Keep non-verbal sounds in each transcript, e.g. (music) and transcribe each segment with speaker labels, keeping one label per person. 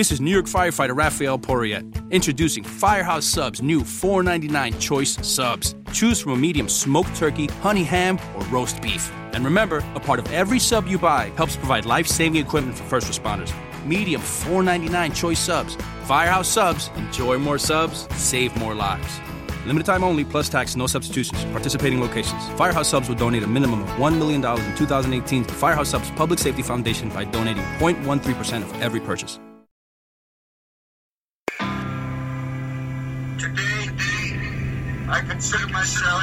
Speaker 1: This is New York firefighter Raphael Porriet, introducing Firehouse Subs' new $4.99 choice subs. Choose from a medium smoked turkey, honey ham, or roast beef. And remember, a part of every sub you buy helps provide life saving equipment for first responders. Medium $4.99 choice subs. Firehouse Subs. Enjoy more subs, save more lives. Limited time only, plus tax, no substitutions. Participating locations. Firehouse Subs will donate a minimum of $1 million in 2018 to Firehouse Subs Public Safety Foundation by donating 0.13% of every purchase.
Speaker 2: I consider myself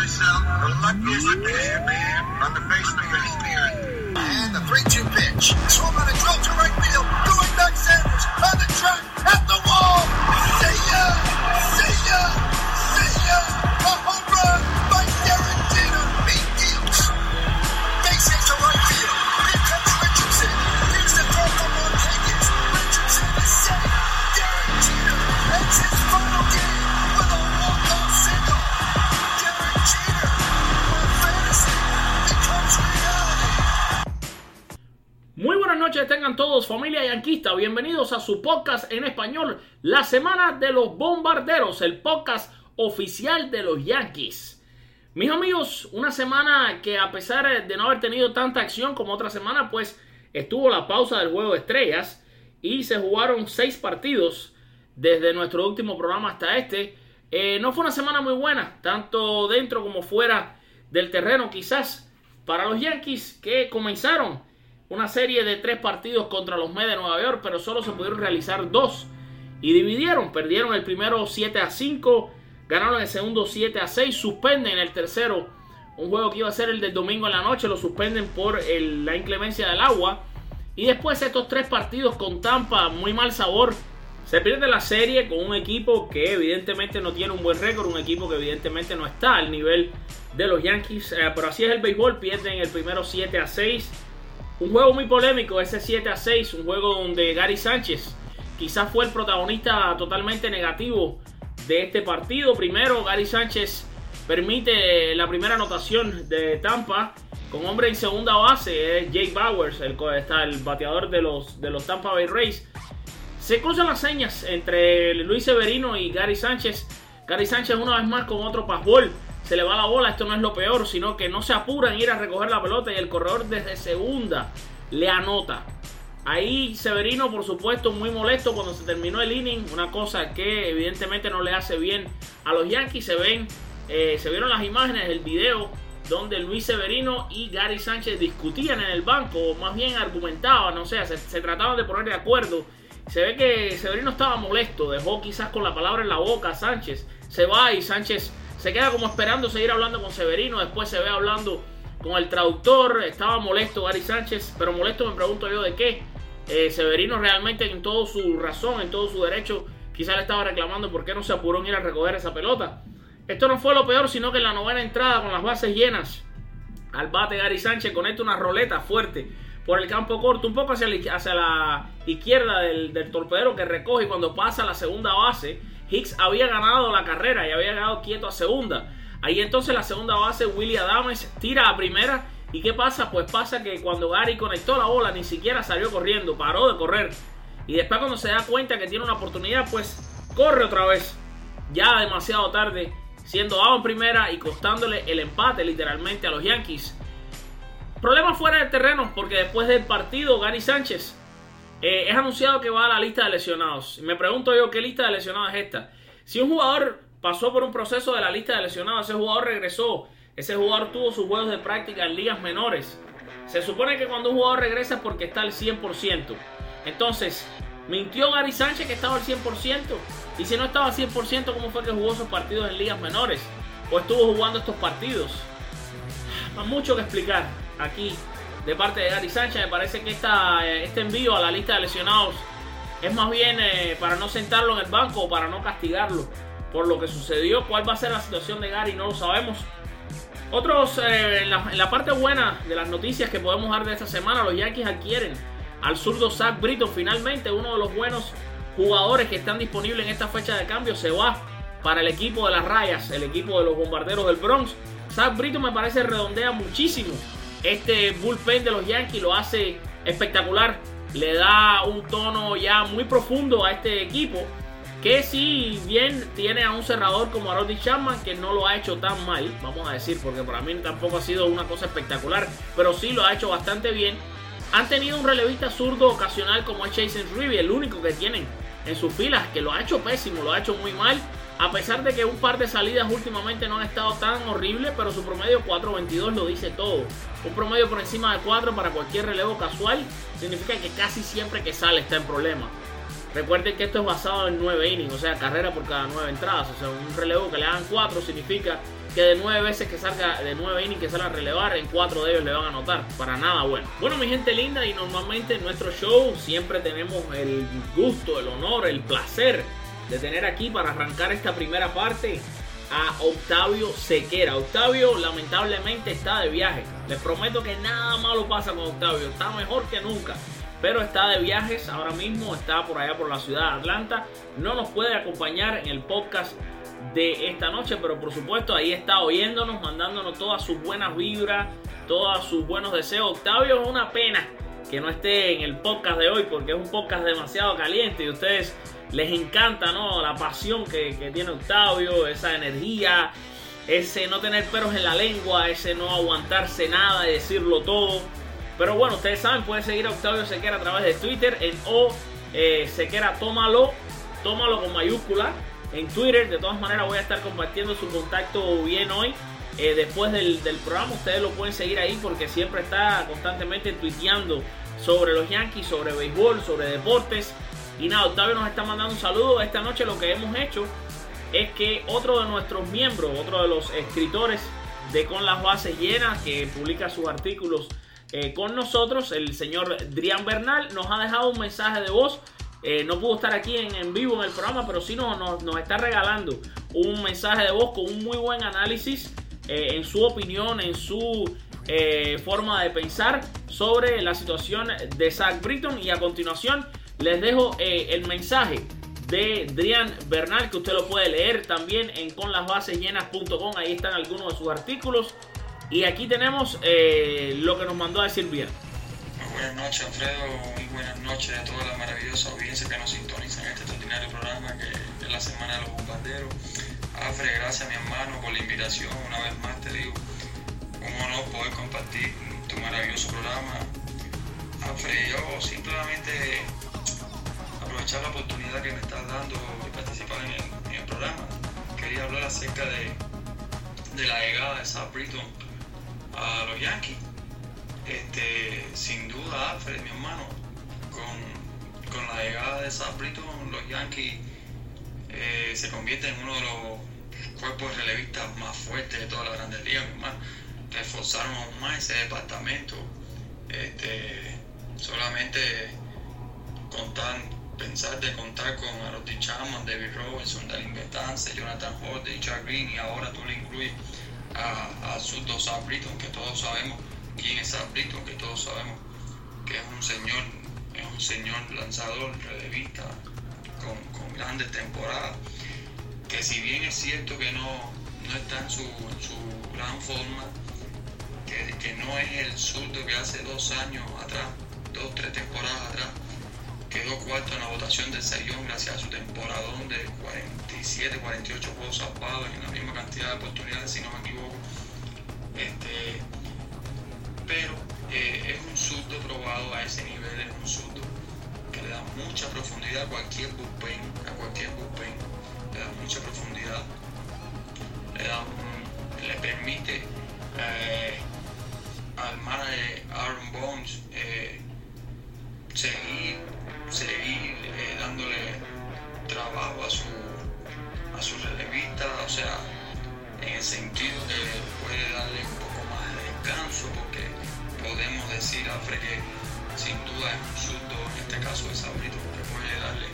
Speaker 2: the luckiest man on the face of the earth.
Speaker 3: And the 3-2 pitch. Swung on a drill to right field. Going back Sanders
Speaker 4: tengan todos, familia yanquista. Bienvenidos a su podcast en español, La Semana de los Bombarderos, el podcast oficial de los Yankees. Mis amigos, una semana que a pesar de no haber tenido tanta acción como otra semana, pues estuvo la pausa del juego de estrellas y se jugaron seis partidos desde nuestro último programa hasta este. Eh, no fue una semana muy buena, tanto dentro como fuera del terreno, quizás para los Yankees que comenzaron una serie de tres partidos contra los Mets de Nueva York, pero solo se pudieron realizar dos. Y dividieron, perdieron el primero 7 a 5, ganaron el segundo 7 a 6, suspenden el tercero, un juego que iba a ser el del domingo en la noche, lo suspenden por la inclemencia del agua. Y después estos tres partidos con Tampa, muy mal sabor. Se pierde la serie con un equipo que evidentemente no tiene un buen récord, un equipo que evidentemente no está al nivel de los Yankees. Eh, pero así es el béisbol, pierden el primero 7 a 6. Un juego muy polémico, ese 7 a 6, un juego donde Gary Sánchez quizás fue el protagonista totalmente negativo de este partido. Primero, Gary Sánchez permite la primera anotación de Tampa con hombre en segunda base, es Jake Bowers, el, está el bateador de los, de los Tampa Bay Rays. Se cruzan las señas entre Luis Severino y Gary Sánchez. Gary Sánchez una vez más con otro pasbol. Se le va la bola, esto no es lo peor, sino que no se apuran ir a recoger la pelota y el corredor desde segunda le anota. Ahí Severino, por supuesto, muy molesto cuando se terminó el inning. Una cosa que evidentemente no le hace bien a los Yankees. Se ven, eh, se vieron las imágenes, el video donde Luis Severino y Gary Sánchez discutían en el banco, o más bien argumentaban, o sea, se, se trataban de poner de acuerdo. Se ve que Severino estaba molesto, dejó quizás con la palabra en la boca a Sánchez. Se va y Sánchez se queda como esperando seguir hablando con Severino. Después se ve hablando con el traductor. Estaba molesto Gary Sánchez, pero molesto me pregunto yo de qué. Eh, Severino realmente en todo su razón, en todo su derecho, quizás le estaba reclamando por qué no se apuró en ir a recoger esa pelota. Esto no fue lo peor, sino que en la novena entrada con las bases llenas, al bate Gary Sánchez conecta una roleta fuerte por el campo corto, un poco hacia la, izquierda del, torpedero que recoge cuando pasa la segunda base, Hicks había ganado la carrera y había quedado quieto a segunda. Ahí entonces la segunda base, Willie Adames, tira a primera. ¿Y qué pasa? Pues pasa que cuando Gary conectó la bola, ni siquiera salió corriendo, paró de correr. Y después cuando se da cuenta que tiene una oportunidad, pues corre otra vez. Ya demasiado tarde, siendo dado en primera y costándole el empate literalmente a los Yankees. Problemas fuera del terreno, porque después del partido, Gary Sánchez eh, es anunciado que va a la lista de lesionados. Me pregunto yo qué lista de lesionados es esta. Si un jugador pasó por un proceso de la lista de lesionados, ese jugador regresó, ese jugador tuvo sus juegos de práctica en ligas menores. Se supone que cuando un jugador regresa es porque está al 100%. Entonces, mintió Gary Sánchez que estaba al 100%. Y si no estaba al 100%, ¿cómo fue que jugó esos partidos en ligas menores? ¿O estuvo jugando estos partidos? Hay mucho que explicar aquí de parte de Gary Sánchez. Me parece que eh, este envío a la lista de lesionados es más bien eh, para no sentarlo en el banco o para no castigarlo por lo que sucedió. ¿Cuál va a ser la situación de Gary? No lo sabemos. Otros, eh, en, la, parte buena de las noticias que podemos dar de esta semana, los Yankees adquieren al zurdo Zach Britton. Finalmente, uno de los buenos jugadores que están disponibles en esta fecha de cambio se va para el equipo de las rayas, el equipo de los bombarderos del Bronx. Zach Britton me parece redondea muchísimo este bullpen de los Yankees, lo hace espectacular. le da un tono ya muy profundo a este equipo. Que si bien tiene a un cerrador como Arodi Chapman, que no lo ha hecho tan mal, vamos a decir, porque para mí tampoco ha sido una cosa espectacular, pero sí lo ha hecho bastante bien. Han tenido un relevista zurdo ocasional como es Jason Ribby, el único que tienen en sus filas, que lo ha hecho pésimo, lo ha hecho muy mal. A pesar de que un par de salidas últimamente no han estado tan horribles, pero su promedio 4.22 lo dice todo. Un promedio por encima de 4 para cualquier relevo casual significa que casi siempre que sale está en problema. Recuerden que esto es basado en 9 innings, o sea, carrera por cada 9 entradas. O sea, un relevo que le hagan 4 significa que de 9 veces que salga, de 9 innings que salga a relevar, en 4 de ellos le van a anotar. Para nada bueno. Bueno, mi gente linda, y normalmente en nuestro show siempre tenemos el gusto, el honor, el placer de tener aquí para arrancar esta primera parte a Octavio Sequera. Octavio lamentablemente está de viaje. Les prometo que nada malo pasa con Octavio. Está mejor que nunca. Pero está de viajes ahora mismo. Está por allá por la ciudad de Atlanta. No nos puede acompañar en el podcast de esta noche. Pero por supuesto ahí está oyéndonos. Mandándonos todas sus buenas vibras. Todos sus buenos deseos. Octavio es una pena que no esté en el podcast de hoy. Porque es un podcast demasiado caliente. Y ustedes les encanta, ¿no? La pasión que, tiene Octavio, esa energía, ese no tener peros en la lengua, ese no aguantarse nada y decirlo todo. Pero bueno, ustedes saben, pueden seguir a Octavio Sequera a través de Twitter en O eh, Sequera Tómalo, tómalo con mayúscula. En Twitter, de todas maneras, voy a estar compartiendo su contacto bien hoy. Eh, después del, del, programa, ustedes lo pueden seguir ahí porque siempre está constantemente tuiteando sobre los Yankees, sobre béisbol, sobre deportes. Y nada, Octavio nos está mandando un saludo. Esta noche lo que hemos hecho es que otro de nuestros miembros, otro de los escritores de Con las Bases Llenas, que publica sus artículos eh, con nosotros, el señor Drian Bernal, nos ha dejado un mensaje de voz. Eh, no pudo estar aquí en, vivo en el programa, pero sí nos, nos, está regalando un mensaje de voz con un muy buen análisis eh, en su opinión, en su forma de pensar sobre la situación de Zach Britton. Y a continuación les dejo eh, el mensaje de Drian Bernal que usted lo puede leer también en conlasbasesllenas.com. Ahí están algunos de sus artículos. Y aquí tenemos eh, lo que nos mandó a decir bien.
Speaker 5: buenas noches, Alfredo. Muy buenas noches a toda la maravillosa audiencia que nos sintoniza en este extraordinario programa que es la Semana de los Bombarderos. Alfred, gracias, mi hermano, por la invitación. Una vez más te digo, un honor poder compartir tu maravilloso programa. Alfred, yo simplemente aprovechar la oportunidad que me estás dando de participar en el, programa. Quería hablar acerca de, de la llegada de Sam Britton a los Yankees. Este, sin duda, Alfred, mi hermano, con, con la llegada de Sam Britton, los Yankees eh, se convierten en uno de los cuerpos relevistas más fuertes de toda la Grandes Ligas, hermano. Reforzaron aún más ese departamento. Este, solamente contar pensar de contar con Aroti Chapman, David Robinson, Dalin Betance, Jonathan Holt, Jack Green y ahora tú le incluyes a, sus dos Britton, que todos sabemos quién es Sam Britton, que todos sabemos que es un señor, es un señor lanzador, relevista, grandes temporadas, que si bien es cierto que no, no está en su, su gran forma, que, que no es el surdo que hace dos años atrás, dos, tres temporadas atrás, quedó cuarto en la votación del Sayón gracias a su temporadón de 47, 48 juegos salvados en la misma cantidad de oportunidades, si no me equivoco. Este, pero eh, es un surdo probado a ese nivel, es un surdo le da mucha profundidad a cualquier bullpen, a cualquier bullpen, le da mucha profundidad, le, da le permite eh, al manager Aaron Bones eh, seguir seguir eh, dándole trabajo a su, a su relevista, o sea, en el sentido que puede darle un poco más de descanso, porque podemos decir a Fred que sin duda es un surdo, en este caso de Sabrito, porque puede darle,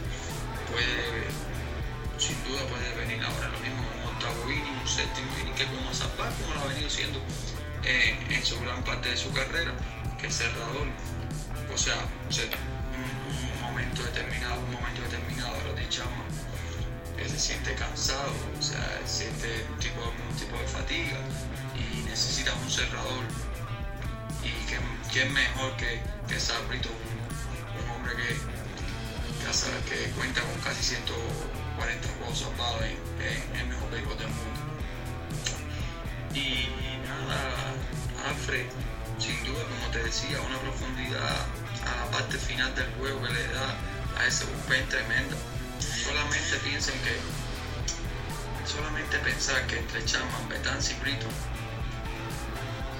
Speaker 5: puede, sin duda puede venir ahora lo mismo un octavo inning, un séptimo inning, que como Zapar, como lo ha venido siendo eh, en su gran parte de su carrera, que es cerrador, o sea, se, momento determinado, un momento determinado lo dichamos, que se siente cansado, o sea, siente un tipo, un tipo de fatiga y necesita un cerrador. Es mejor que, que Sabrito, un, hombre que, que cuenta con casi 140 juegos salvados en, el mejor béisbol del mundo. Y, nada, Alfred, sin duda, como te decía, una profundidad a la parte final del juego que le da a ese bullpen tremenda. Solamente piensen que, solamente pensar que entre Chapman, Betanz y Brito,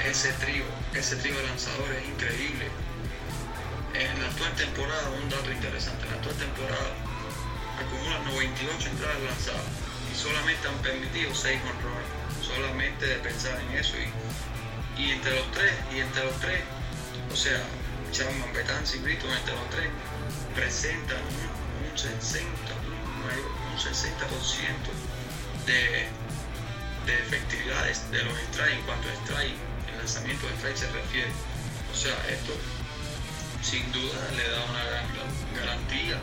Speaker 5: ese trío, ese trío de lanzadores es increíble en la actual temporada, un dato interesante, en la actual temporada acumulan 98 entradas lanzadas y solamente han permitido 6 honrones. Solamente de pensar en eso y, entre los tres, y entre los tres, o sea, Chapman, Betanz y Brito entre los tres presentan un, 60, un 60% de, de efectividades de los strikes en cuanto a lanzamiento de strike se refiere. O sea, esto sin duda le da una gran garantía,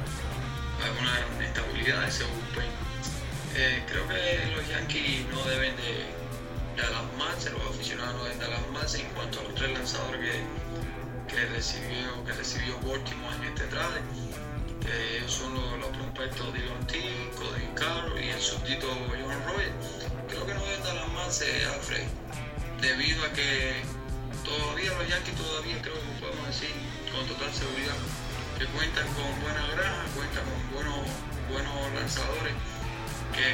Speaker 5: una gran estabilidad a ese bullpen. Eh, creo que los Yankees no deben de, de alarmarse, los aficionados no deben de alarmarse en cuanto a los tres lanzadores que, recibió, que recibió Baltimore en este trade. Que son los, los prospectos Dylan T, Cody Carroll y el súbdito John Roy. Creo que no deben de alarmarse, Alfred, debido a que todavía los Yankees todavía creo que podemos decir con total seguridad que cuentan con buena granja, cuentan con buenos, buenos lanzadores, que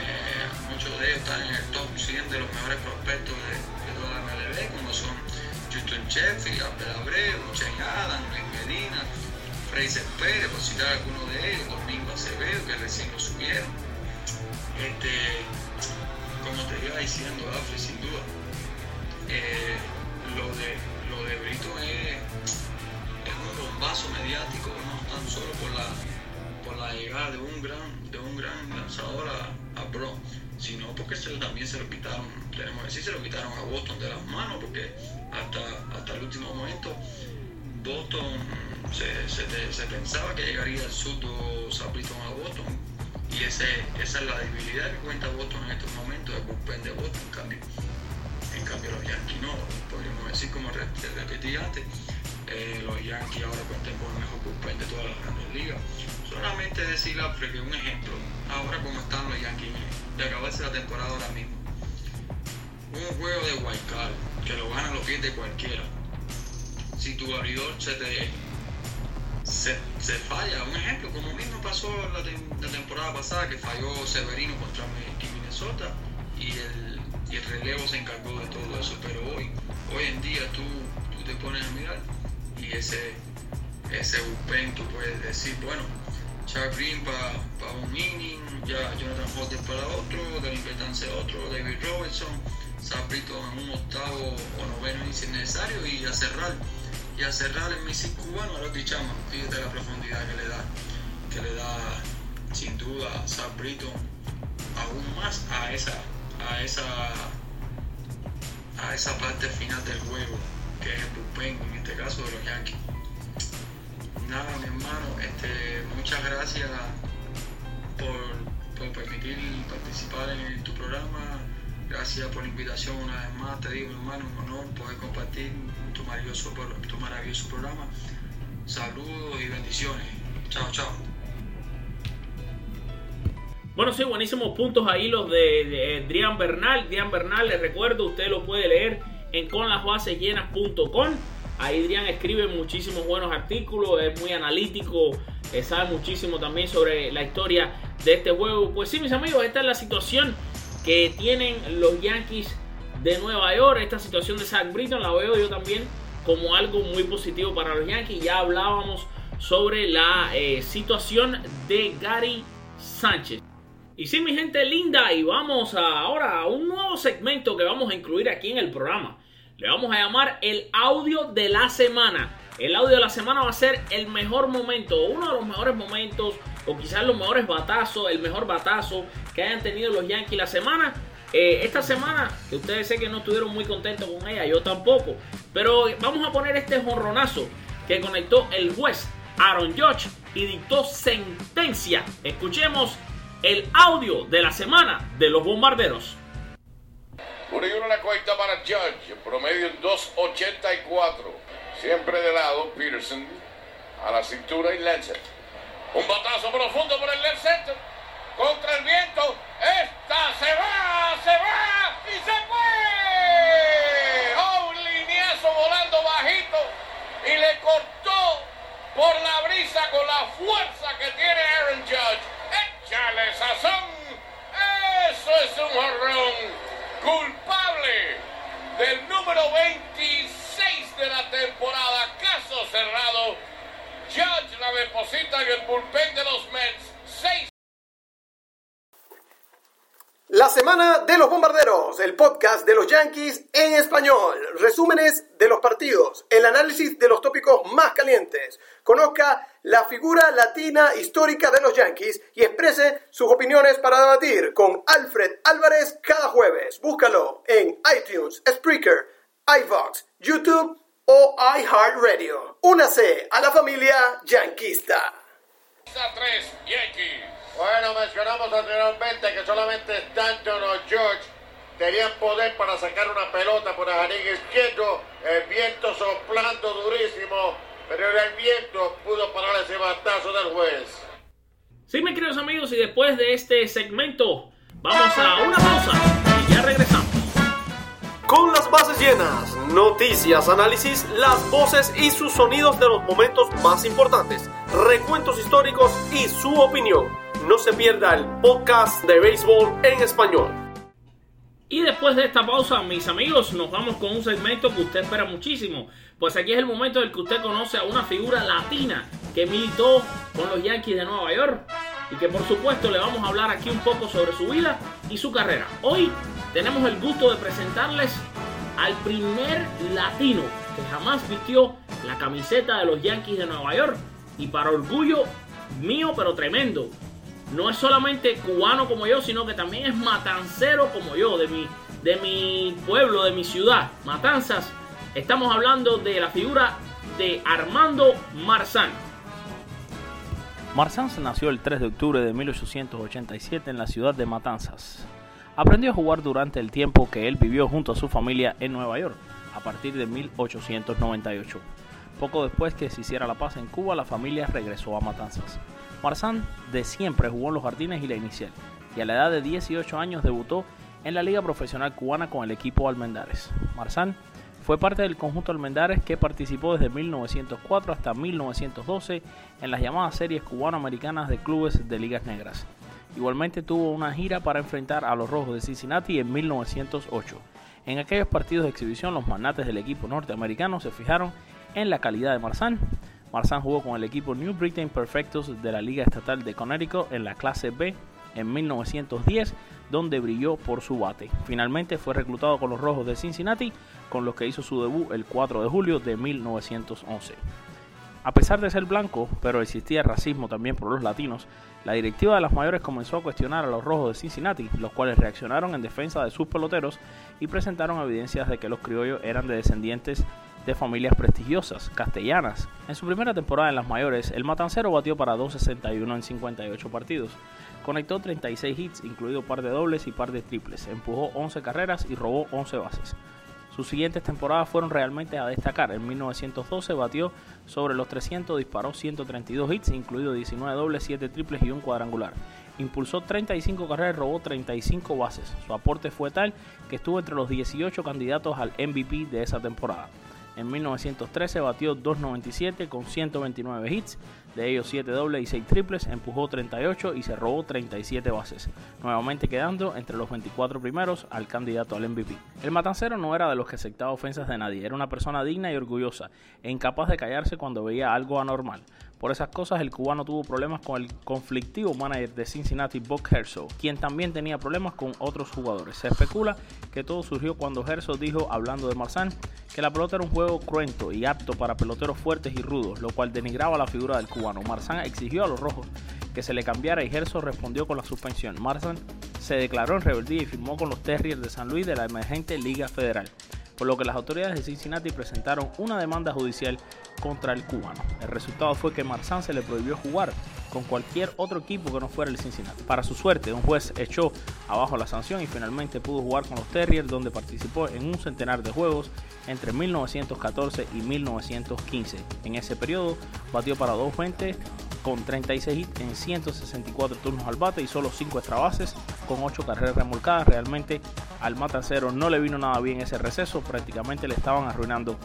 Speaker 5: muchos de ellos están en el top 100 de los mejores prospectos de, toda la MLB, como son Justin Sheffield, Abel Abreu, Shane Adams, Luis Medina, Fraser Pérez, por citar algunos de ellos, Domingo Acevedo, que recién lo subieron. Este, como te iba diciendo, Afri, sin duda, eh, lo de, lo de Brito es paso mediático, no tan solo por la, por la llegada de un gran, de un gran lanzador a, a Bro, sino porque se, también se lo quitaron, tenemos que decir, se lo quitaron a Boston de las manos, porque hasta, hasta el último momento Boston se, se, pensaba que llegaría el surdo Sabriton a Boston y ese, esa es la debilidad que cuenta Boston en estos momentos, el bullpen de Boston en. Cambio los Yankees no, podríamos decir como repetí antes, eh, los Yankees ahora cuentan con el mejor bullpen de todas las grandes ligas. Solamente decirle a que un ejemplo, ahora como están los Yankees, de acabarse la temporada ahora mismo. Un juego de wild card que lo gana los pies de cualquiera. Si tu abridor se te se, falla, un ejemplo, como mismo pasó la, la, temporada pasada que falló Severino contra Minnesota y el, y el relevo se encargó de todo eso, pero hoy, hoy en día tú, tú te pones a mirar y ese, ese bullpen tú puedes decir, bueno, Chuck Green para un inning, ya Jonathan Holder para otro, Devin Betances otro, David Robertson, Sabrito en un octavo o noveno inning si necesario y a cerrar, y a cerrar el misil cubano a los Chama, fíjate la profundidad que le da, que le da sin duda Sabrito aún más a esa, a esa, a esa parte final del juego que es el bullpen, en este caso de los Yankees. Nada, mi hermano, este, muchas gracias por, por permitir participar en tu programa. Gracias por la invitación una vez más. Te digo, hermano, un honor poder compartir tu maravilloso, tu maravilloso programa. Saludos y bendiciones. Chao, chao.
Speaker 4: Bueno, sí, buenísimos puntos ahí los de, de Adrián Bernal. Adrián Bernal, les recuerdo, usted lo puede leer en conlasbasesllenas.com. Ahí Adrián escribe muchísimos buenos artículos, es muy analítico, eh, sabe muchísimo también sobre la historia de este juego. Pues sí, mis amigos, esta es la situación que tienen los Yankees de Nueva York. Esta situación de Zach Britton la veo yo también como algo muy positivo para los Yankees. Ya hablábamos sobre la eh, situación de Gary Sánchez. Y sí, mi gente linda, y vamos ahora a un nuevo segmento que vamos a incluir aquí en el programa. Le vamos a llamar el audio de la semana. El audio de la semana va a ser el mejor momento, uno de los mejores momentos, o quizás los mejores batazos, el mejor batazo que hayan tenido los Yankees la semana. Eh, esta semana, que ustedes sé que no estuvieron muy contentos con ella, yo tampoco. Pero vamos a poner este jonronazo que conectó el juez Aaron Judge y dictó sentencia. Escuchemos el audio de la semana de los bombarderos.
Speaker 6: Y una cuenta para Judge, promedio en 2.84. Siempre de lado, Peterson. a la cintura y Lancet. Un batazo profundo por el left center. Contra el viento. Esta se va, se va y se fue. Un lineazo volando bajito y le cortó por la brisa con la fuerza que tiene Aaron Judge. Échale sazón. Eso es un jorrón. Culpable del número 26 de la temporada. Caso cerrado. Judge la deposita en el bullpen de los Mets. 6
Speaker 7: La semana de los bombarderos, el podcast de los Yankees en español, resúmenes de los partidos, el análisis de los tópicos más calientes. Conozca la figura latina histórica de los Yankees y exprese sus opiniones para debatir con Alfred Álvarez cada jueves. Búscalo en iTunes, Spreaker, iVox, YouTube o iHeartRadio. Únase a la familia yanquista.
Speaker 6: 3 Yankees.
Speaker 8: Bueno, mencionamos anteriormente que solamente Stanton o George tenían poder para sacar una pelota por el jardín izquierdo, el viento soplando durísimo, pero el viento pudo parar ese batazo del juez.
Speaker 9: Sí, mis queridos amigos, y después de este segmento, vamos a una pausa y ya regresamos.
Speaker 7: Con las bases llenas, noticias, análisis, las voces y sus sonidos de los momentos más importantes, recuentos históricos y su opinión. No se pierda el podcast de béisbol en español.
Speaker 9: Y después de esta pausa, mis amigos, nos vamos con un segmento que usted espera muchísimo. Pues aquí es el momento en el que usted conoce a una figura latina que militó con los Yankees de Nueva York y que por supuesto le vamos a hablar aquí un poco sobre su vida y su carrera. Hoy tenemos el gusto de presentarles al primer latino que jamás vistió la camiseta de los Yankees de Nueva York y para orgullo mío pero tremendo no es solamente cubano como yo, sino que también es matancero como yo, de mi, de mi pueblo, de mi ciudad, Matanzas. Estamos hablando de la figura de Armando Marzán.
Speaker 4: Marzán nació el 3 de octubre de 1887 en la ciudad de Matanzas. Aprendió a jugar durante el tiempo que él vivió junto a su familia en Nueva York, a partir de 1898. Poco después que se hiciera la paz en Cuba, la familia regresó a Matanzas. Marzán de siempre jugó en los jardines y la inicial, y a la edad de 18 años debutó en la Liga Profesional Cubana con el equipo Almendares. Marzán fue parte del conjunto Almendares que participó desde 1904 hasta 1912 en las llamadas series cubano-americanas de clubes de ligas negras. Igualmente tuvo una gira para enfrentar a los Rojos de Cincinnati en 1908. En aquellos partidos de exhibición los magnates del equipo norteamericano se fijaron en la calidad de Marzán. Marzán jugó con el equipo New Britain Perfectos de la Liga Estatal de Connecticut en la clase B en 1910, donde brilló por su bate. Finalmente fue reclutado con los Rojos de Cincinnati, con los que hizo su debut el 4 de julio de 1911. A pesar de ser blanco, pero existía racismo también por los latinos, la directiva de las mayores comenzó a cuestionar a los rojos de Cincinnati, los cuales reaccionaron en defensa de sus peloteros y presentaron evidencias de que los criollos eran de descendientes de familias prestigiosas, castellanas. En su primera temporada en las mayores, el matancero batió para 2.61 en 58 partidos. Conectó 36 hits, incluido par de dobles y par de triples. Empujó 11 carreras y robó 11 bases. Sus siguientes temporadas fueron realmente a destacar. En 1912 batió sobre los 300, disparó 132 hits, incluido 19 dobles, 7 triples y un cuadrangular. Impulsó 35 carreras y robó 35 bases. Su aporte fue tal que estuvo entre los 18 candidatos al MVP de esa temporada. En 1913 batió 2.97 con 129 hits, de ellos 7 dobles y 6 triples, empujó 38 y se robó 37 bases, nuevamente quedando entre los 24 primeros al candidato al MVP. El matancero no era de los que aceptaba ofensas de nadie, era una persona digna y orgullosa e incapaz de callarse cuando veía algo anormal. Por esas cosas, el cubano tuvo problemas con el conflictivo manager de Cincinnati, Buck Herzog, quien también tenía problemas con otros jugadores. Se especula que todo surgió cuando Herzog dijo, hablando de Marzán, que la pelota era un juego cruento y apto para peloteros fuertes y rudos, lo cual denigraba la figura del cubano. Marzán exigió a los rojos que se le cambiara y Herzog respondió con la suspensión. Marzán se declaró en rebeldía y firmó con los Terriers de San Luis de la emergente Liga Federal por lo que las autoridades de Cincinnati presentaron una demanda judicial contra el cubano. El resultado fue que Marzán se le prohibió jugar con cualquier otro equipo que no fuera el Cincinnati. Para su suerte, un juez echó abajo la sanción y finalmente pudo jugar con los Terriers, donde participó en un centenar de juegos entre 1914 y 1915. En ese periodo batió para 220 con 36 hits en 164 turnos al bate y solo 5 extra bases con 8 carreras remolcadas. Realmente al Matancero no le vino nada bien ese receso, prácticamente le estaban arruinando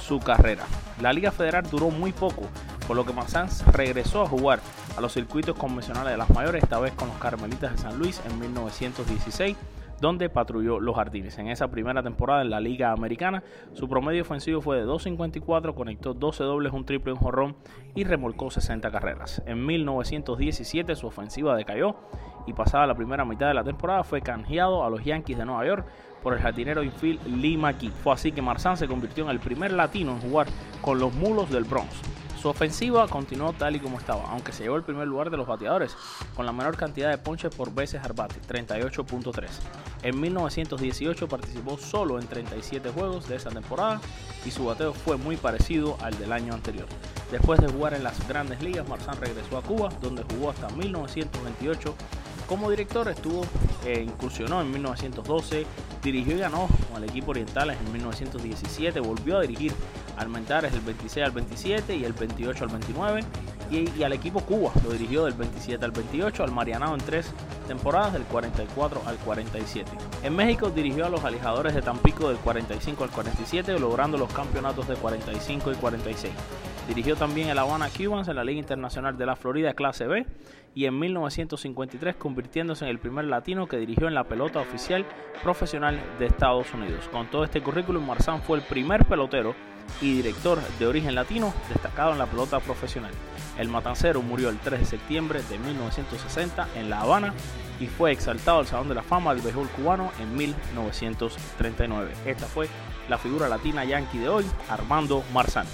Speaker 4: su carrera. La Liga Federal duró muy poco, por lo que Marzán regresó a jugar a los circuitos convencionales de las mayores, esta vez con los Carmelitas de San Luis en 1916 donde patrulló los jardines. En esa primera temporada en la Liga Americana, su promedio ofensivo fue de 2.54, conectó 12 dobles, un triple un jorrón y remolcó 60 carreras. En 1917 su ofensiva decayó y pasada la primera mitad de la temporada fue canjeado a los Yankees de Nueva York por el jardinero infield Lee McKee. Fue así que Marzán se convirtió en el primer latino en jugar con los mulos del Bronx. Su ofensiva continuó tal y como estaba, aunque se llevó el primer lugar de los bateadores, con la menor cantidad de ponches por veces al bate, 38.3. En 1918 participó solo en 37 juegos de esa temporada y su bateo fue muy parecido al del año anterior. Después de jugar en las grandes ligas, Marzán regresó a Cuba, donde jugó hasta 1928 como director estuvo, eh, incursionó en 1912, dirigió y ganó con el equipo Orientales en 1917, volvió a dirigir Almentares del 26 al 27 y el 28 al 29 y, al equipo Cuba lo dirigió del 27 al 28, al Marianao en tres temporadas del 44 al 47. En México dirigió a los Alejadores de Tampico del 45 al 47 logrando los campeonatos de 45 y 46. Dirigió también el Habana Cubans en la Liga Internacional de la Florida Clase B y en 1953 convirtiéndose en el primer latino que dirigió en la pelota oficial profesional de Estados Unidos. Con todo este currículum, Marzán fue el primer pelotero y director de origen latino destacado en la pelota profesional. El matancero murió el 3 de septiembre de 1960 en La Habana y fue exaltado al Salón de la Fama del Béisbol cubano en 1939. Esta fue la figura latina yankee de hoy, Armando Marzán.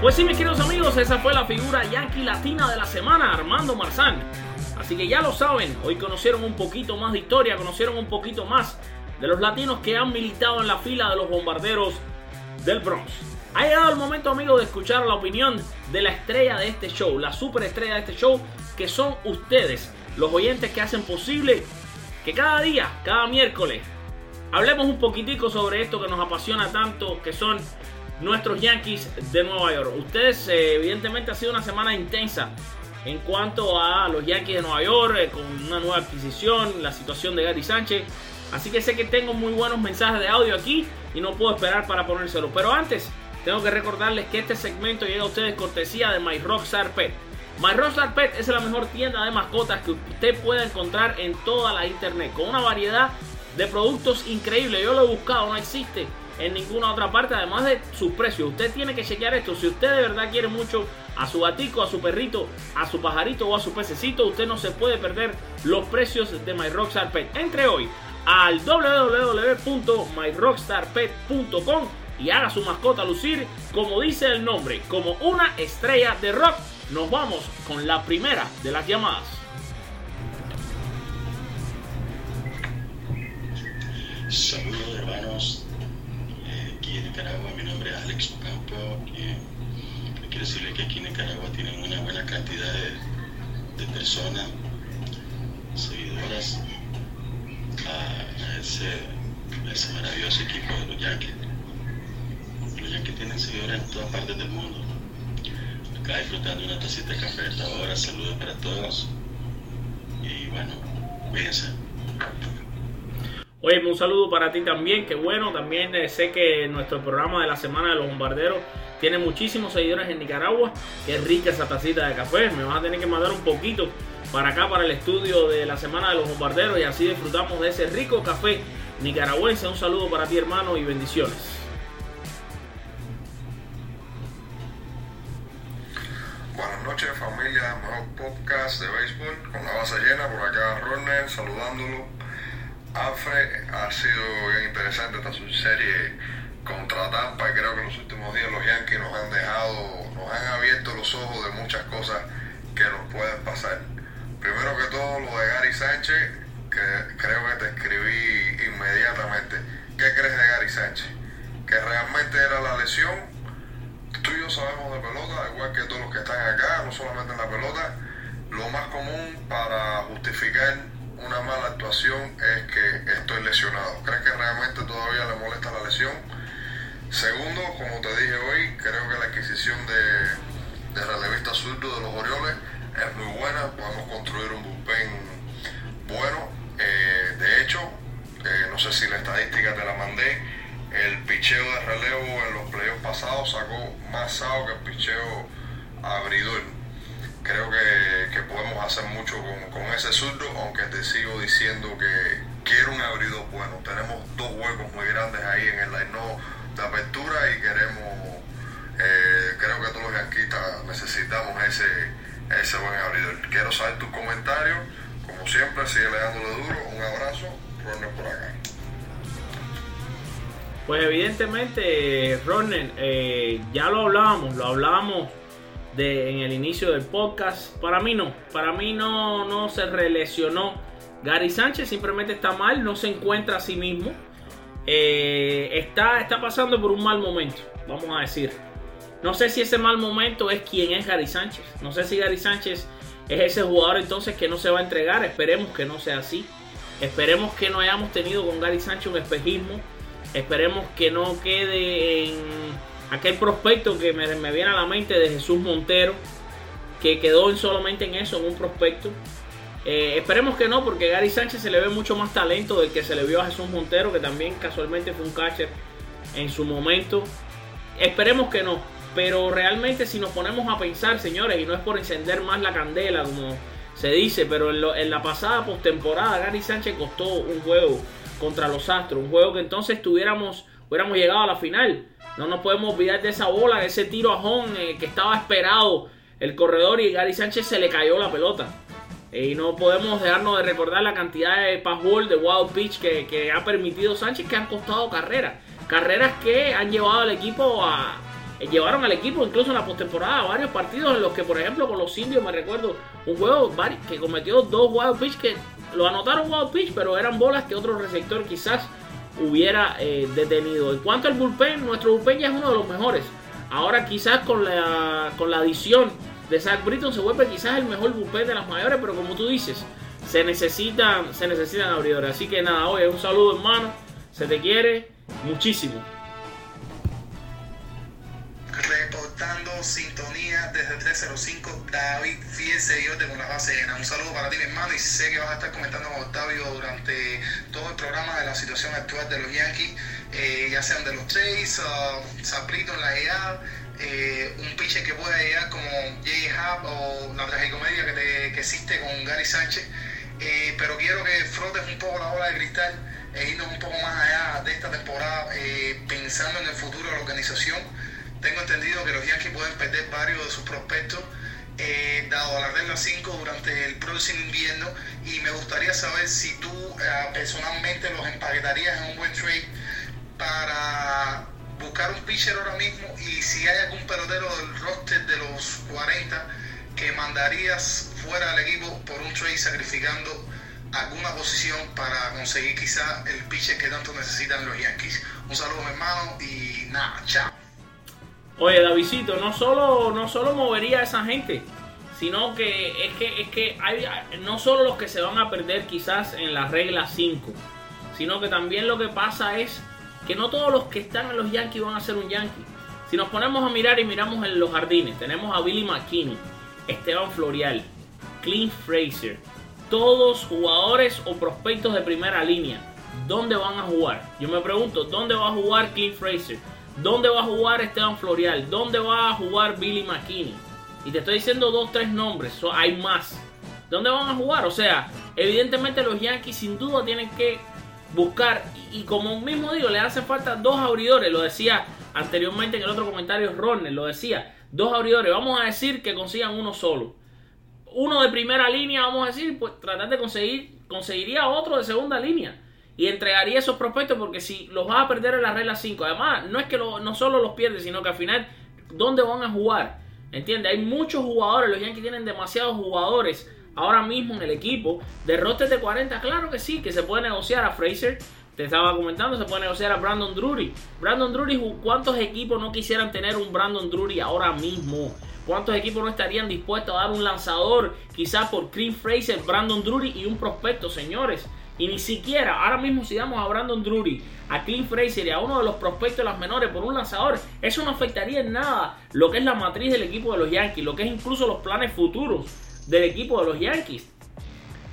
Speaker 10: Pues sí, mis queridos amigos, esa fue la figura yankee latina de la semana, Armando Marzán. Así que ya lo saben, hoy conocieron un poquito más de historia, conocieron un poquito más de los latinos que han militado en la fila de los bombarderos del Bronx. Ha llegado el momento, amigos, de escuchar la opinión de la estrella de este show, la superestrella de este show, que son ustedes, los oyentes que hacen posible que cada día, cada miércoles, hablemos un poquitico sobre esto que nos apasiona tanto, que son nuestros Yankees de Nueva York. Ustedes, eh, evidentemente, ha sido una semana intensa en cuanto a los Yankees de Nueva York, eh, con una nueva adquisición, la situación de Gary Sánchez. Así que sé que tengo muy buenos mensajes de audio aquí y no puedo esperar para ponérselo. Pero antes, tengo que recordarles que este segmento llega a ustedes cortesía de My Rockstar Pet. My es la mejor tienda de mascotas que usted pueda encontrar en toda la internet, con una variedad de productos increíbles. Yo lo he buscado, no existe en ninguna otra parte, además de sus precios. Usted tiene que chequear esto. Si usted de verdad quiere mucho a su gatico, a su perrito, a su pajarito o a su pececito, usted no se puede perder los precios de My. Entre hoy al www.myrockstarpet.com y haga su mascota lucir, como dice el nombre, como una estrella de rock. Nos vamos con la primera de las llamadas.
Speaker 11: Saludos hermanos, aquí en Nicaragua, mi nombre es Alex Ocampo y quiero decirle que aquí en Nicaragua tienen una buena cantidad de personas, seguidoras, a, ese, ese, maravilloso equipo de los Yankees. Los Yankees tienen seguidores en todas partes del mundo. Acá disfrutando una tacita de café hasta ahora, saludos para todos y bueno, cuídense.
Speaker 10: Oye, un saludo para ti también, que bueno, también eh, sé que nuestro programa de la Semana de los Bombarderos tiene muchísimos seguidores en Nicaragua. Qué rica esa tacita de café, me vas a tener que mandar un poquito para acá, para el estudio de la Semana de los Bombarderos y así disfrutamos de ese rico café nicaragüense. Un saludo para ti hermano y bendiciones.
Speaker 12: Buenas noches familia, mejor podcast de béisbol con la base llena por acá Ronner saludándolo Alfred, ha sido bien interesante esta serie contra Tampa y creo que en los últimos días los Yankees nos han dejado, nos han abierto los ojos de muchas cosas que nos pueden pasar. Primero que todo lo de Gary Sánchez, que creo que te escribí inmediatamente. ¿Qué crees de Gary Sánchez? Que realmente era la lesión. Tú y yo sabemos de pelota, igual que todos los que están acá, no solamente en la pelota, lo más común para justificar una mala actuación es que estoy lesionado. ¿Crees que realmente todavía le molesta la lesión? Segundo, como te dije hoy, creo que la adquisición de, de relevista zurdo de los Orioles es muy buena. Podemos construir un bullpen bueno. Eh, de hecho, eh, no sé si la estadística te la mandé. El picheo de relevo en los playoffs pasados sacó más sao que el picheo abridor. Creo que, que podemos hacer mucho con, con ese zurdo, aunque te sigo diciendo que quiero un abridor bueno. Tenemos dos huecos muy grandes ahí en el line de apertura y queremos, eh, creo que todos los yanquistas necesitamos ese, ese buen abridor. Quiero saber tus comentarios. Como siempre, sigue dándole duro. Un abrazo. Ronald por acá.
Speaker 4: Pues evidentemente, Ronald, eh, ya lo hablábamos, lo hablábamos de, en el inicio del podcast. Para mí no, para mí no, no se relesionó. Gary Sánchez simplemente está mal, no se encuentra a sí mismo. Eh, está, está pasando por un mal momento, vamos a decir. No sé si ese mal momento es quien es Gary Sánchez. No sé si Gary Sánchez es ese jugador entonces que no se va a entregar. Esperemos que no sea así. Esperemos que no hayamos tenido con Gary Sánchez un espejismo. Esperemos que no quede en aquel prospecto que me, viene a la mente de Jesús Montero. Que quedó en solamente en eso, en un prospecto. Eh, esperemos que no, porque Gary Sánchez se le ve mucho más talento del que se le vio a Jesús Montero, que también casualmente fue un catcher en su momento. Esperemos que no. Pero realmente si nos ponemos a pensar, señores, y no es por encender más la candela, como se dice, pero en, lo, en la pasada postemporada Gary Sánchez costó un juego contra los Astros, un juego que entonces tuviéramos, hubiéramos llegado a la final. No nos podemos olvidar de esa bola, de ese tiro a home eh, que estaba esperado el corredor y Gary Sánchez se le cayó la pelota. Eh, y no podemos dejarnos de recordar la cantidad de password, de wild pitch que, que ha permitido Sánchez que han costado carreras. Carreras que han llevado al equipo a, llevaron al equipo incluso en la postemporada varios partidos en los que, por ejemplo, con los indios me recuerdo un juego que cometió dos wild pitch que lo anotaron wild pitch, pero eran bolas que otro receptor quizás hubiera eh, detenido. En cuanto al bullpen, nuestro bullpen ya es uno de los mejores. Ahora quizás con la, con la adición de Zach Britton se vuelve quizás el mejor bullpen de las mayores, pero como tú dices, se necesitan, se necesitan abridores. Así que nada, oye, un saludo hermano, se te quiere muchísimo.
Speaker 13: Reportando sintonía desde 305, David, fiel seguidor de Con la Base Llena. Un saludo para ti, mi hermano, y sé que vas a estar comentando con Octavio durante todo el programa de la situación actual de los Yankees, eh, ya sean de los trades, uh, Saprito en la llegada, eh, un pitcher que pueda llegar como J. Hub o la tragicomedia que, te, que existe con Gary Sánchez. Eh, pero quiero que frotes un poco la bola de cristal e irnos un poco más allá de esta temporada, pensando en el futuro de la organización. Tengo entendido que los Yankees pueden perder varios de sus prospectos, eh, dado la regla 5 durante el próximo invierno, y me gustaría saber si tú eh, personalmente los empaquetarías en un buen trade para buscar un pitcher ahora mismo y si hay algún pelotero del roster de los 40 que mandarías fuera del equipo por un trade sacrificando alguna posición para conseguir quizá el pitcher que tanto necesitan los Yankees. Un saludo hermano y nada, chao.
Speaker 4: Oye, Davidito, no solo, no solo movería a esa gente, sino que es que, es que no solo los que se van a perder quizás en la regla 5, sino que también lo que pasa es que no todos los que están en los Yankees van a ser un Yankee. Si nos ponemos a mirar y miramos en los jardines, tenemos a Billy McKinney, Esteban Florial, Clint Fraser, todos jugadores o prospectos de primera línea. ¿Dónde van a jugar? Yo me pregunto, ¿dónde va a jugar Clint Fraser? ¿Dónde va a jugar Esteban Florial? ¿Dónde va a jugar Billy McKinney? Y te estoy diciendo dos, tres nombres, hay más. ¿Dónde van a jugar? O sea, evidentemente los Yankees sin duda tienen que buscar, y, y como mismo digo, le hacen falta dos abridores, lo decía anteriormente en el otro comentario Ronner, lo decía, dos abridores, vamos a decir que consigan uno solo. Uno de primera línea, vamos a decir, pues tratar de conseguir, conseguiría otro de segunda línea y entregaría esos prospectos porque si los vas a perder en la regla 5, además no es que no solo los pierdes, sino que al final, ¿dónde van a jugar? ¿Entiendes? Hay muchos jugadores, los Yankees tienen demasiados jugadores ahora mismo en el equipo. De de 40, claro que sí, que se puede negociar a Fraser. Te estaba comentando, se puede negociar a Brandon Drury. Brandon Drury, ¿cuántos equipos no quisieran tener un Brandon Drury ahora mismo? ¿Cuántos equipos no estarían dispuestos a dar un lanzador, quizás por Clint Fraser, Brandon Drury y un prospecto, señores? Y ni siquiera, ahora mismo si damos a Brandon Drury, a Clint Fraser y a uno de los prospectos de las menores por un lanzador, eso no afectaría en nada lo que es la matriz del equipo de los Yankees, lo que es incluso los planes futuros del equipo de los Yankees.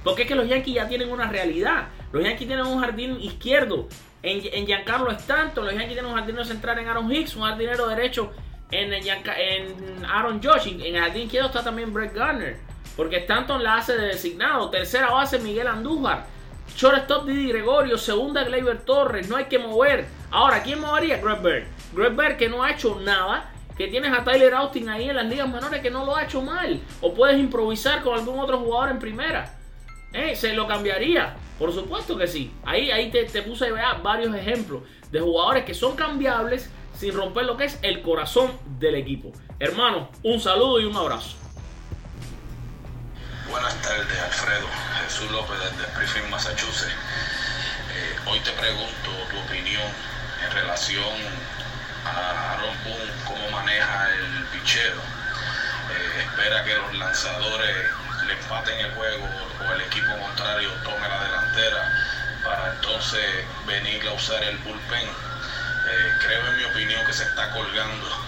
Speaker 4: Porque es que los Yankees ya tienen una realidad. Los Yankees tienen un jardín izquierdo en, en Giancarlo Stanton, los Yankees tienen un jardinero central en Aaron Hicks, un jardinero derecho en, en Aaron Josh, en el jardín izquierdo está también Brett Garner, porque Stanton la hace de designado, tercera base Miguel Andújar, shortstop Didi Gregorio, segunda Gleyber Torres, no hay que mover. Ahora, ¿quién movería? Greg Bird. Greg Bird que no ha hecho nada, que tienes a Tyler Austin ahí en las ligas menores que no lo ha hecho mal, o puedes improvisar con algún otro jugador en primera. ¿Eh? Se lo cambiaría, por supuesto que sí. Ahí, ahí te, te puse varios ejemplos de jugadores que son cambiables sin romper lo que es el corazón del equipo. Hermano, un saludo y un abrazo.
Speaker 14: Buenas tardes, Alfredo. Jesús López desde Springfield, Massachusetts. Eh, hoy te pregunto tu opinión en relación a Aaron Boone, cómo maneja el pichero. Eh, espera que los lanzadores le empaten el juego o el equipo contrario tome la delantera para entonces venir a usar el bullpen eh, creo en mi opinión que se está colgando.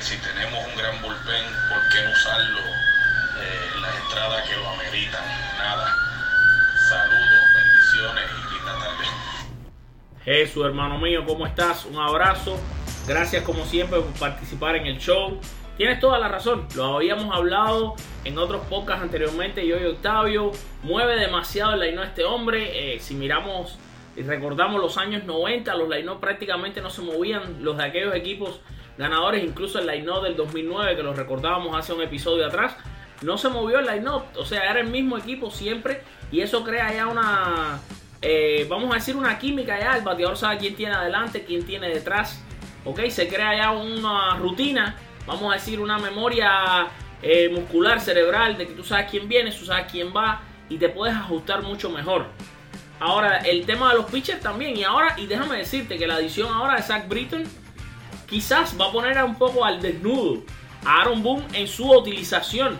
Speaker 14: Si tenemos un gran bullpen, ¿por qué no usarlo las entradas que lo ameritan? Nada. Saludos, bendiciones y linda tarde.
Speaker 4: Jesús, hermano mío, ¿cómo estás? Un abrazo. Gracias como siempre por participar en el show. Tienes toda la razón, lo habíamos hablado en otros podcasts anteriormente, yo y Octavio. Mueve demasiado el line este hombre. si miramos y recordamos los años 90, los line prácticamente no se movían los de aquellos equipos ganadores, incluso el line del 2009 que los recordábamos hace un episodio atrás, no se movió el line o sea, era el mismo equipo siempre y eso crea ya una, eh, vamos a decir una química ya, el bateador sabe quién tiene adelante, quién tiene detrás, ok, se crea ya una rutina, vamos a decir una memoria eh, muscular, cerebral, de que tú sabes quién viene, tú sabes quién va y te puedes ajustar mucho mejor. Ahora, el tema de los pitchers también. Y ahora, y déjame decirte que la adición ahora de Zach Britton quizás va a poner un poco al desnudo a Aaron Boone en su utilización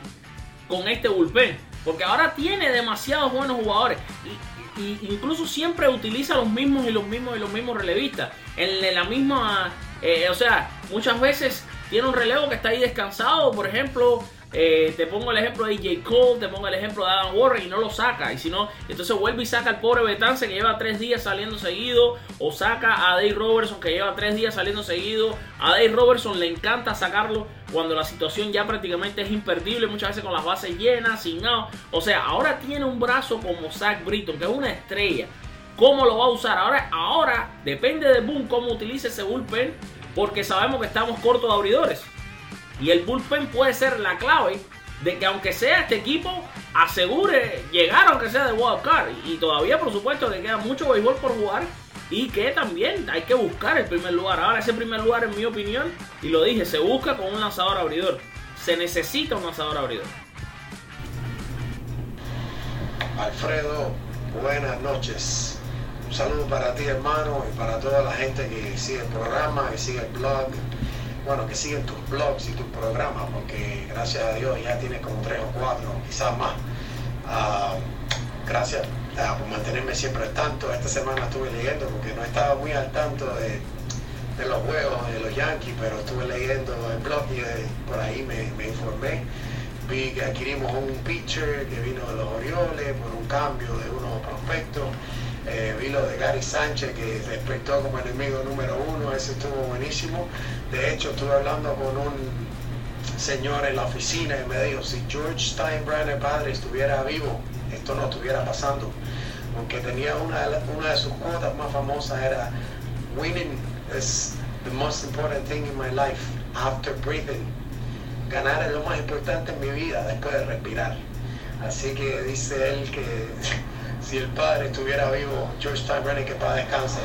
Speaker 4: con este bullpen. Porque ahora tiene demasiados buenos jugadores. Y, incluso siempre utiliza los mismos y los mismos y los mismos relevistas. En la misma. Eh, o sea, muchas veces tiene un relevo que está ahí descansado. Por ejemplo, eh, te pongo el ejemplo de J. Cole, te pongo el ejemplo de Adam Warren y no lo saca. Y si no, entonces vuelve y saca al pobre Betance que lleva tres días saliendo seguido. O saca a Dave Robertson que lleva tres días saliendo seguido. A Dave Robertson le encanta sacarlo cuando la situación ya prácticamente es imperdible. Muchas veces con las bases llenas, sin nada. O sea, ahora tiene un brazo como Zach Britton, que es una estrella. ¿Cómo lo va a usar? Ahora, ahora depende de Boom cómo utilice ese bullpen. Porque sabemos que estamos cortos de abridores. Y el bullpen puede ser la clave de que aunque sea este equipo asegure llegar aunque sea de wild card. Y todavía por supuesto le queda mucho béisbol por jugar. Y que también hay que buscar el primer lugar. Ahora ese primer lugar en mi opinión, y lo dije, se busca con un lanzador abridor. Se necesita un lanzador abridor.
Speaker 15: Alfredo, buenas noches. Un saludo para ti hermano y para toda la gente que sigue el programa, que sigue el blog, bueno, que siguen tus blogs y tus programas, porque gracias a Dios ya tienes como tres o cuatro, quizás más. Ah, gracias ah, por mantenerme siempre al tanto. Esta semana estuve leyendo porque no estaba muy al tanto de, los juegos de los Yankees, pero estuve leyendo el blog y eh, por ahí me, informé. Vi que adquirimos un pitcher que vino de los Orioles por un cambio de unos prospectos. Eh, vi lo de Gary Sánchez que despertó como enemigo número uno, ese estuvo buenísimo. De hecho, estuve hablando con un señor en la oficina y me dijo, si George Steinbrenner padre estuviera vivo, esto no estuviera pasando. Porque tenía una, de sus cuotas más famosas era, winning is the most important thing in my life after breathing. Ganar es lo más importante en mi vida después de respirar. Así que dice él que (laughs) si el padre estuviera vivo, George Steinbrenner, que para descanse,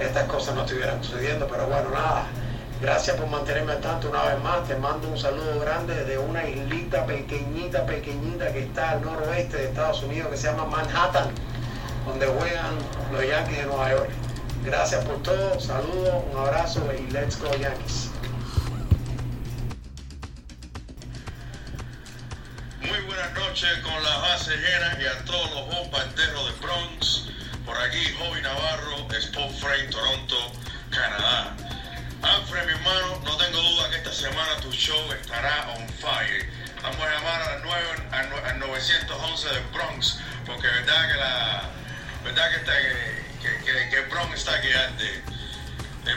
Speaker 15: estas cosas no estuvieran sucediendo. Pero bueno, nada. Gracias por mantenerme al tanto una vez más. Te mando un saludo grande de una islita pequeñita, pequeñita que está al noroeste de Estados Unidos que se llama Manhattan, donde juegan los Yankees de Nueva York. Gracias por todo, saludos, un abrazo y let's go Yankees.
Speaker 16: noche con la base llena y a todos los bombarderos de Bronx. Por aquí, Joey Navarro, Sport Freight, Toronto, Canadá. Alfred, mi hermano, no tengo duda que esta semana tu show estará on fire. Vamos a llamar a las 9, al nue- al 911 de Bronx, porque verdad que la verdad que, está, que, que, que Bronx está que.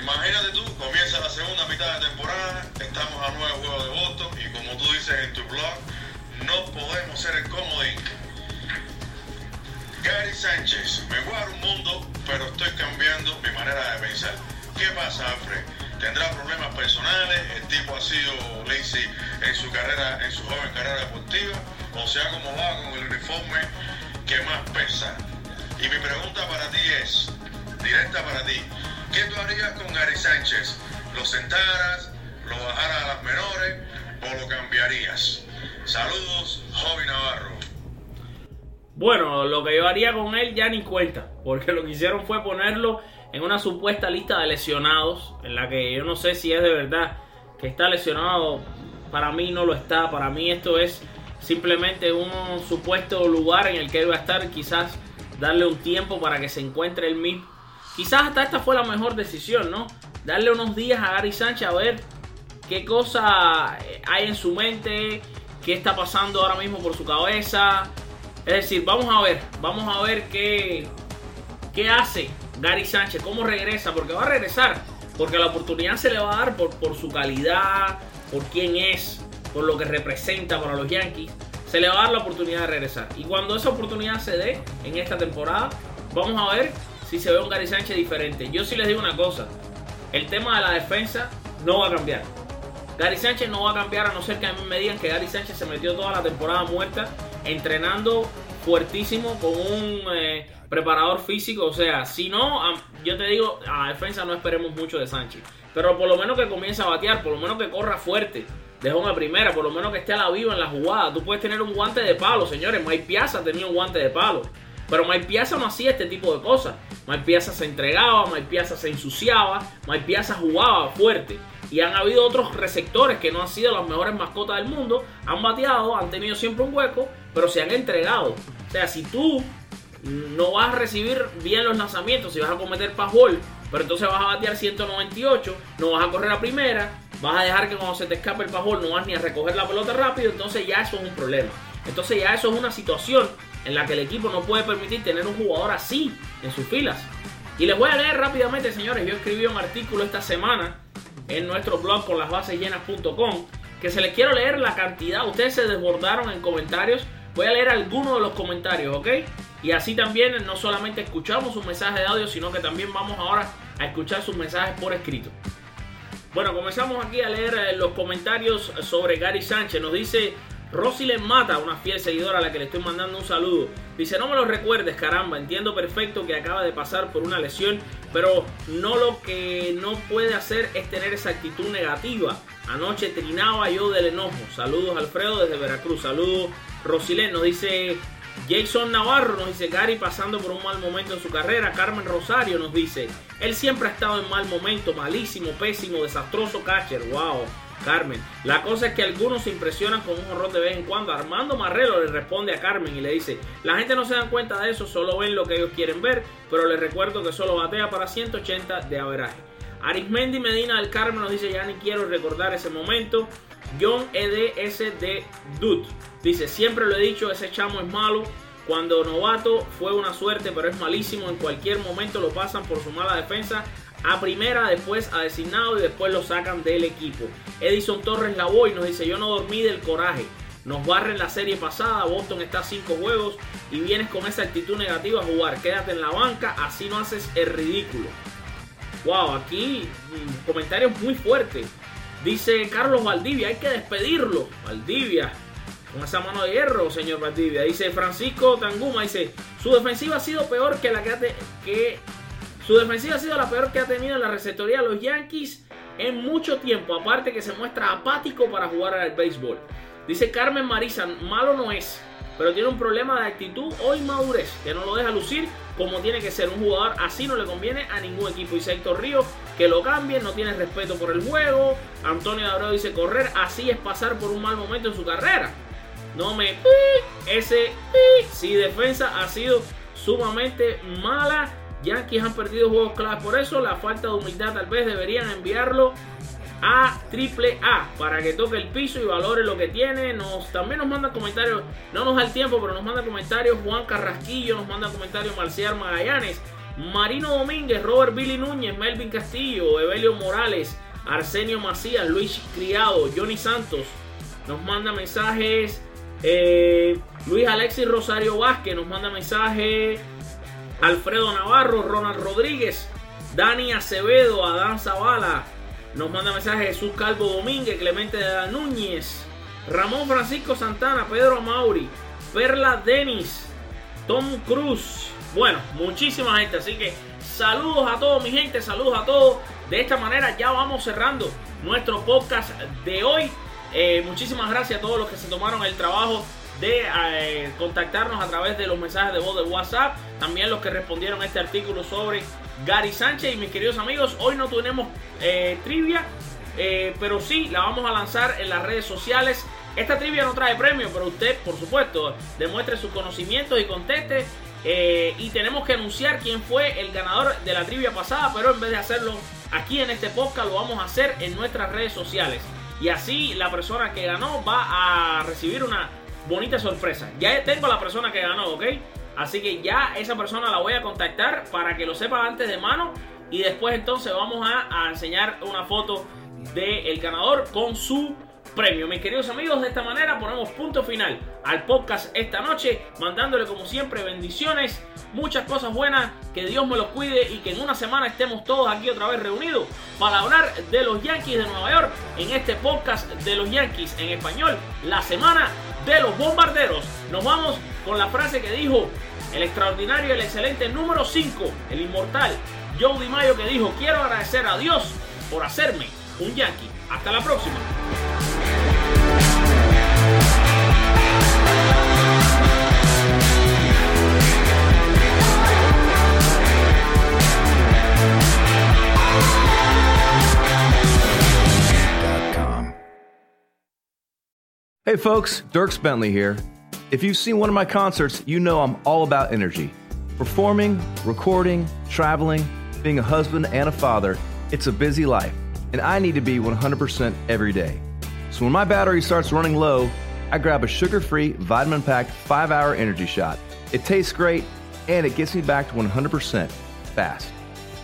Speaker 16: Imagínate tú, comienza la segunda mitad de temporada, estamos a nueve juegos de voto y como tú dices en tu blog, no podemos ser el comodín. Gary Sánchez, me guardo un mundo, pero estoy cambiando mi manera de pensar. ¿Qué pasa, Alfred? ¿Tendrá problemas personales? ¿El tipo ha sido lazy en su carrera, en su joven carrera deportiva? ¿O se ha acomodado con el uniforme que más pesa? Y mi pregunta para ti es, directa para ti, ¿qué tú harías con Gary Sánchez? ¿Lo sentaras, lo bajaras a las menores o lo cambiarías? Saludos, Jovi Navarro.
Speaker 4: Bueno, lo que yo haría con él ya ni cuenta, porque lo que hicieron fue ponerlo en una supuesta lista de lesionados, en la que yo no sé si es de verdad que está lesionado, para mí no lo está, para mí esto es simplemente un supuesto lugar en el que él va a estar, quizás darle un tiempo para que se encuentre él mismo. Quizás hasta esta fue la mejor decisión, ¿no? Darle unos días a Gary Sánchez a ver qué cosa hay en su mente, qué está pasando ahora mismo por su cabeza. Es decir, vamos a ver, vamos a ver qué, qué hace Gary Sánchez, cómo regresa, porque va a regresar, porque la oportunidad se le va a dar por, por su calidad, por quién es, por lo que representa para los Yankees. Se le va a dar la oportunidad de regresar. Y cuando esa oportunidad se dé en esta temporada, vamos a ver si se ve un Gary Sánchez diferente. Yo sí les digo una cosa, el tema de la defensa no va a cambiar. Gary Sánchez no va a cambiar a no ser que a mí me digan que Gary Sánchez se metió toda la temporada muerta entrenando fuertísimo con un eh, preparador físico. O sea, si no, yo te digo, a la defensa no esperemos mucho de Sánchez. Pero por lo menos que comience a batear, por lo menos que corra fuerte. De una primera, por lo menos que esté a la viva en la jugada. Tú puedes tener un guante de palo, señores. Mike Piazza tenía un guante de palo. Pero Mike Piazza no hacía este tipo de cosas. Mike Piazza se entregaba, Mike Piazza se ensuciaba, Mike Piazza jugaba fuerte. Y han habido otros receptores que no han sido las mejores mascotas del mundo. Han bateado, han tenido siempre un hueco, pero se han entregado. Sea, si tú no vas a recibir bien los lanzamientos, si vas a cometer passball, pero entonces vas a batear 198, no vas a correr a primera, vas a dejar que cuando se te escape el passball no vas ni a recoger la pelota rápido, entonces ya eso es un problema. Entonces ya eso es una situación en la que el equipo no puede permitir tener un jugador así en sus filas. Y les voy a leer rápidamente, señores, yo escribí un artículo esta semana en nuestro blog con las bases llenas.com que se les quiero leer la cantidad, ustedes se desbordaron en comentarios, voy a leer algunos de los comentarios, ¿ok? Y así también no solamente escuchamos un mensaje de audio, sino que también vamos ahora a escuchar sus mensajes por escrito. Bueno, comenzamos aquí a leer eh, los comentarios sobre Gary Sánchez. Nos dice Rosy Mata, una fiel seguidora a la que le estoy mandando un saludo. Dice, no me lo recuerdes, caramba, entiendo perfecto que acaba de pasar por una lesión, pero no lo que no puede hacer es tener esa actitud negativa. Anoche trinaba yo del enojo. Saludos Alfredo desde Veracruz. Saludos Rosilén. Nos dice Jason Navarro nos dice Gary pasando por un mal momento en su carrera. Carmen Rosario nos dice, él siempre ha estado en mal momento, malísimo, pésimo, desastroso catcher. Wow, Carmen. La cosa es que algunos se impresionan con un horror de vez en cuando. Armando Marrero le responde a Carmen y le dice, la gente no se da cuenta de eso, solo ven lo que ellos quieren ver, pero les recuerdo que solo batea para 180 de averaje. Arismendi Medina del Carmen nos dice, ya ni quiero recordar ese momento. John EDSD Dude dice, siempre lo he dicho, ese chamo es malo. Cuando novato fue una suerte, pero es malísimo. En cualquier momento lo pasan por su mala defensa a primera, después a designado y después lo sacan del equipo. Edison Torres Lavoy nos dice, yo no dormí del coraje. Nos barren la serie pasada, Boston está a 5 juegos y vienes con esa actitud negativa a jugar. Quédate en la banca, así no haces el ridículo. Wow, aquí mm, comentarios muy fuertes. Dice Carlos Valdivia, hay que despedirlo. Valdivia, esa mano de hierro, señor Valdivia. Dice Francisco Tanguma, dice, su defensiva ha sido peor que la que, ha te- que su defensiva ha sido la peor que ha tenido en la receptoría de los Yankees en mucho tiempo. Aparte que se muestra apático para jugar al béisbol. Dice Carmen Marisa, malo no es, pero tiene un problema de actitud o inmadurez que no lo deja lucir como tiene que ser un jugador. Así no le conviene a ningún equipo. Dice Héctor Río que lo cambien, no tiene respeto por el juego. Antonio Abreu dice correr, así es pasar por un mal momento en su carrera. No me ese si defensa ha sido sumamente mala. Yankees han perdido juegos claves por eso. La falta de humildad tal vez deberían enviarlo a triple A para que toque el piso y valore lo que tiene. Nos, también nos manda comentarios, no nos da el tiempo, pero nos manda comentarios Juan Carrasquillo, nos manda comentarios Marcial Magallanes, Marino Domínguez, Robert Billy Núñez, Melvin Castillo, Evelio Morales, Arsenio Macías, Luis Criado, Johnny Santos. Nos manda mensajes eh, Luis Alexis Rosario Vázquez, nos manda mensajes Alfredo Navarro, Ronald Rodríguez, Dani Acevedo, Adán Zavala, nos manda mensaje Jesús Calvo Domínguez, Clemente de Núñez, Ramón Francisco Santana, Pedro Mauri, Perla Denis, Tom Cruz. Bueno, muchísima gente. Así que saludos a todos, mi gente. Saludos a todos. De esta manera ya vamos cerrando nuestro podcast de hoy. Eh, muchísimas gracias a todos los que se tomaron el trabajo de eh, contactarnos a través de los mensajes de voz de WhatsApp. También los que respondieron a este artículo sobre Gary Sánchez. Y mis queridos amigos, hoy no tenemos eh, trivia, pero sí la vamos a lanzar en las redes sociales. Esta trivia no trae premio, pero usted, por supuesto, demuestre sus conocimientos y conteste. y tenemos que anunciar quién fue el ganador de la trivia pasada, pero en vez de hacerlo aquí en este podcast, lo vamos a hacer en nuestras redes sociales. Y así la persona que ganó va a recibir una bonita sorpresa. Ya tengo la persona que ganó, ¿ok? Así que ya esa persona la voy a contactar para que lo sepa antes de mano. Y después entonces vamos a, enseñar una foto del ganador con su premio. Mis queridos amigos, de esta manera ponemos punto final al podcast esta noche, mandándole como siempre bendiciones, muchas cosas buenas, que Dios me los cuide y que en una semana estemos todos aquí otra vez reunidos para hablar de los Yankees de Nueva York en este podcast de los Yankees en español, la semana de los bombarderos. Nos vamos con la frase que dijo el extraordinario el excelente número 5, el inmortal Joe DiMaggio que dijo, quiero agradecer a Dios por hacerme un Yankee. Hasta la próxima.
Speaker 17: Hey folks, Dirks Bentley here. If you've seen one of my concerts, you know I'm all about energy. Performing, recording, traveling, being a husband and a father, it's a busy life, and I need to be 100% every day. So when my battery starts running low, I grab a sugar free, vitamin packed 5 hour energy shot. It tastes great, and it gets me back to 100% fast.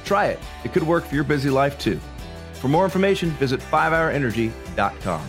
Speaker 17: Try it, it could work for your busy life too. For more information, visit 5hourenergy.com.